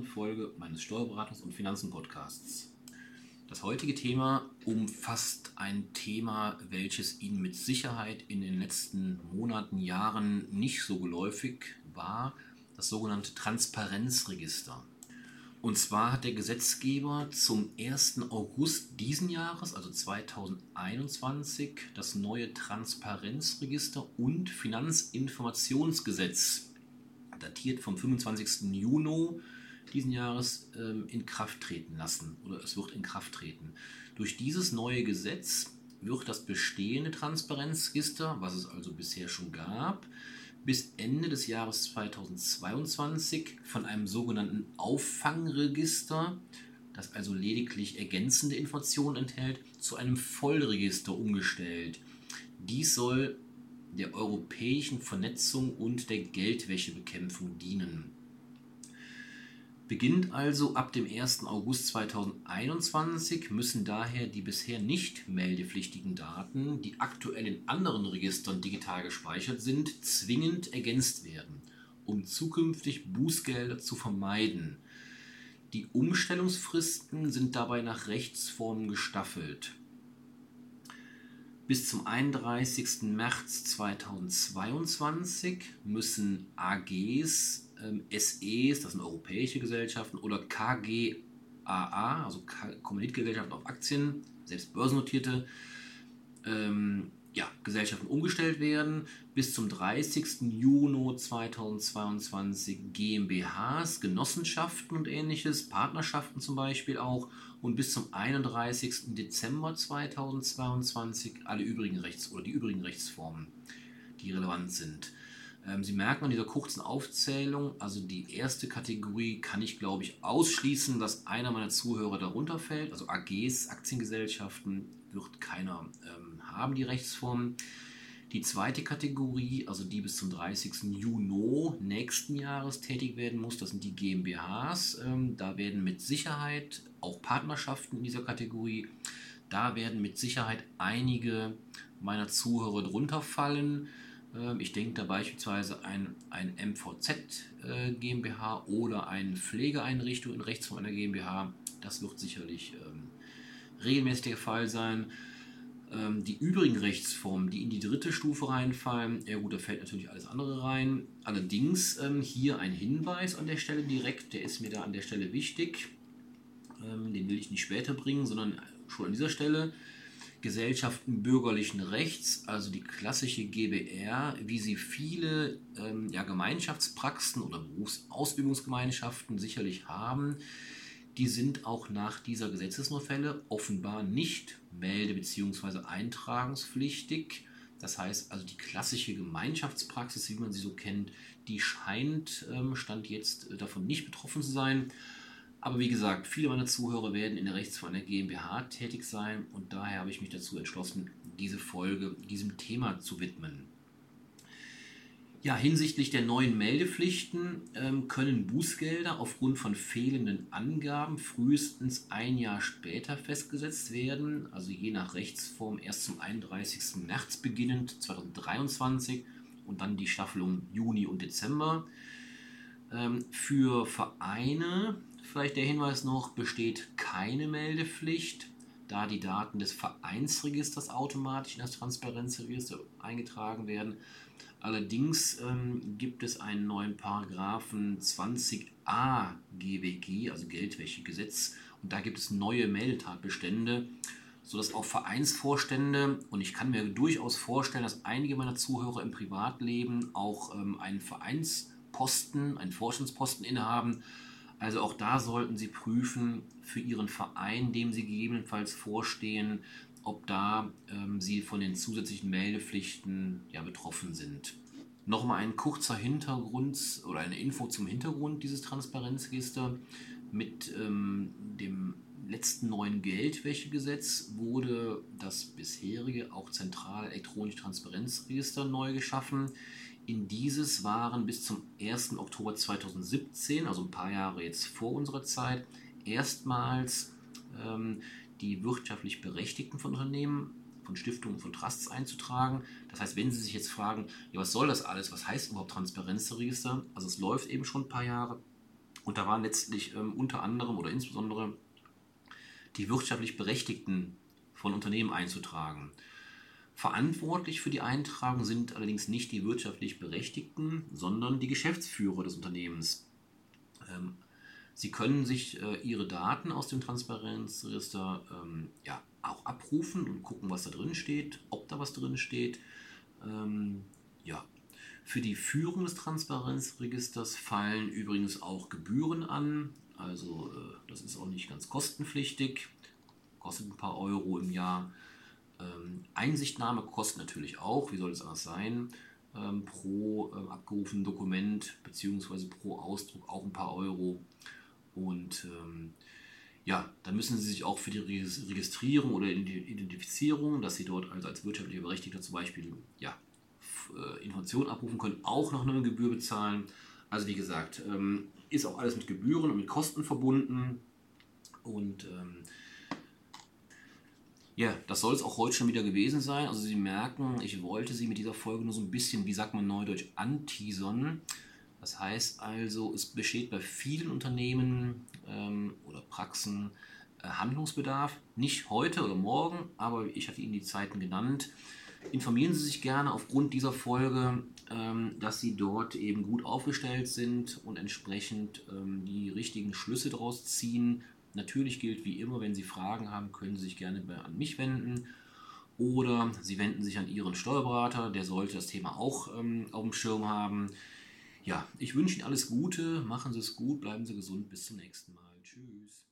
weiteren Folge meines Steuerberatungs- und Finanzen-Podcasts. Das heutige Thema umfasst ein Thema, welches Ihnen mit Sicherheit in den letzten Monaten, Jahren nicht so geläufig war, das sogenannte Transparenzregister. Und zwar hat der Gesetzgeber zum 1. August diesen Jahres, also 2021, das neue Transparenzregister und Finanzinformationsgesetz, datiert vom 25. Juni diesen Jahres, ähm, in Kraft treten lassen oder es wird in Kraft treten. Durch dieses neue Gesetz wird das bestehende Transparenzregister, was es also bisher schon gab, bis Ende des Jahres 2022 von einem sogenannten Auffangregister, das also lediglich ergänzende Informationen enthält, zu einem Vollregister umgestellt. Dies soll der europäischen Vernetzung und der Geldwäschebekämpfung dienen. Beginnt also ab dem 1. August 2021 müssen daher die bisher nicht meldepflichtigen Daten, die aktuell in anderen Registern digital gespeichert sind, zwingend ergänzt werden, um zukünftig Bußgelder zu vermeiden. Die Umstellungsfristen sind dabei nach Rechtsformen gestaffelt. Bis zum 31. März 2022 müssen AGs ähm, SEs, das sind europäische Gesellschaften, oder KGAA, also Kommanditgesellschaften auf Aktien, selbst börsennotierte ähm, ja, Gesellschaften umgestellt werden. Bis zum 30. Juni 2022 GmbHs, Genossenschaften und ähnliches, Partnerschaften zum Beispiel auch. Und bis zum 31. Dezember 2022 alle übrigen Rechts- oder die übrigen Rechtsformen, die relevant sind. Ähm, Sie merken an dieser kurzen Aufzählung, also die erste Kategorie kann ich, glaube ich, ausschließen, dass einer meiner Zuhörer darunter fällt. Also AGs, Aktiengesellschaften, wird keiner ähm, haben, die Rechtsformen. Die zweite Kategorie, also die bis zum 30. Juni nächsten Jahres tätig werden muss, das sind die GmbHs. Ähm, da werden mit Sicherheit auch Partnerschaften in dieser Kategorie, da werden mit Sicherheit einige meiner Zuhörer drunter fallen. Ähm, ich denke da beispielsweise ein, ein MVZ äh, GmbH oder eine Pflegeeinrichtung in Rechtsform einer GmbH. Das wird sicherlich ähm, regelmäßig der Fall sein. Ähm, die übrigen Rechtsformen, die in die dritte Stufe reinfallen, ja gut, da fällt natürlich alles andere rein. Allerdings ähm, hier ein Hinweis an der Stelle direkt, der ist mir da an der Stelle wichtig. Ähm, den will ich nicht später bringen, sondern schon an dieser Stelle. Gesellschaften bürgerlichen Rechts, also die klassische GBR, wie sie viele ähm, ja, Gemeinschaftspraxen oder Berufsausübungsgemeinschaften sicherlich haben, die sind auch nach dieser Gesetzesnovelle offenbar nicht melde- bzw. eintragungspflichtig. Das heißt also die klassische Gemeinschaftspraxis, wie man sie so kennt, die scheint, ähm, stand jetzt äh, davon nicht betroffen zu sein. Aber wie gesagt, viele meiner Zuhörer werden in der Rechtsform einer GmbH tätig sein und daher habe ich mich dazu entschlossen, diese Folge diesem Thema zu widmen. Ja, hinsichtlich der neuen Meldepflichten ähm, können Bußgelder aufgrund von fehlenden Angaben frühestens ein Jahr später festgesetzt werden, also je nach Rechtsform erst zum 31. März beginnend 2023 und dann die Staffelung Juni und Dezember. Ähm, für Vereine Vielleicht der Hinweis noch, besteht keine Meldepflicht, da die Daten des Vereinsregisters automatisch in das Transparenzregister eingetragen werden. Allerdings ähm, gibt es einen neuen Paragraphen 20a GWG, also Geldwäschegesetz, und da gibt es neue Meldetatbestände, sodass auch Vereinsvorstände, und ich kann mir durchaus vorstellen, dass einige meiner Zuhörer im Privatleben auch ähm, einen Vereinsposten, einen Vorstandsposten innehaben, also auch da sollten Sie prüfen für Ihren Verein, dem Sie gegebenenfalls vorstehen, ob da ähm, Sie von den zusätzlichen Meldepflichten ja, betroffen sind. Nochmal ein kurzer Hintergrund oder eine Info zum Hintergrund dieses Transparenzregister. Mit ähm, dem letzten neuen Geldwäschegesetz wurde das bisherige auch zentrale elektronische Transparenzregister neu geschaffen. In dieses waren bis zum 1. Oktober 2017, also ein paar Jahre jetzt vor unserer Zeit, erstmals ähm, die wirtschaftlich Berechtigten von Unternehmen, von Stiftungen, von Trusts einzutragen. Das heißt, wenn Sie sich jetzt fragen, ja, was soll das alles, was heißt überhaupt Transparenzregister? Also es läuft eben schon ein paar Jahre. Und da waren letztlich ähm, unter anderem oder insbesondere die wirtschaftlich Berechtigten von Unternehmen einzutragen. Verantwortlich für die Eintragung sind allerdings nicht die wirtschaftlich Berechtigten, sondern die Geschäftsführer des Unternehmens. Ähm, sie können sich äh, ihre Daten aus dem Transparenzregister ähm, ja, auch abrufen und gucken, was da drin steht, ob da was drin steht. Ähm, ja. Für die Führung des Transparenzregisters fallen übrigens auch Gebühren an. Also äh, das ist auch nicht ganz kostenpflichtig, kostet ein paar Euro im Jahr. Ähm, Einsichtnahme kostet natürlich auch, wie soll es anders sein, ähm, pro ähm, abgerufenen Dokument bzw. pro Ausdruck auch ein paar Euro. Und ähm, ja, dann müssen Sie sich auch für die Registrierung oder Identifizierung, dass Sie dort also als wirtschaftlicher Berechtigter zum Beispiel ja, äh, Informationen abrufen können, auch noch eine Gebühr bezahlen. Also wie gesagt, ähm, ist auch alles mit Gebühren und mit Kosten verbunden. Und ähm, ja, das soll es auch heute schon wieder gewesen sein. Also Sie merken, ich wollte Sie mit dieser Folge nur so ein bisschen, wie sagt man neudeutsch, anteasern. Das heißt also, es besteht bei vielen Unternehmen ähm, oder Praxen äh, Handlungsbedarf. Nicht heute oder morgen, aber ich hatte Ihnen die Zeiten genannt. Informieren Sie sich gerne aufgrund dieser Folge, ähm, dass Sie dort eben gut aufgestellt sind und entsprechend ähm, die richtigen Schlüsse daraus ziehen. Natürlich gilt wie immer, wenn Sie Fragen haben, können Sie sich gerne an mich wenden. Oder Sie wenden sich an Ihren Steuerberater, der sollte das Thema auch ähm, auf dem Schirm haben. Ja, ich wünsche Ihnen alles Gute, machen Sie es gut, bleiben Sie gesund, bis zum nächsten Mal. Tschüss.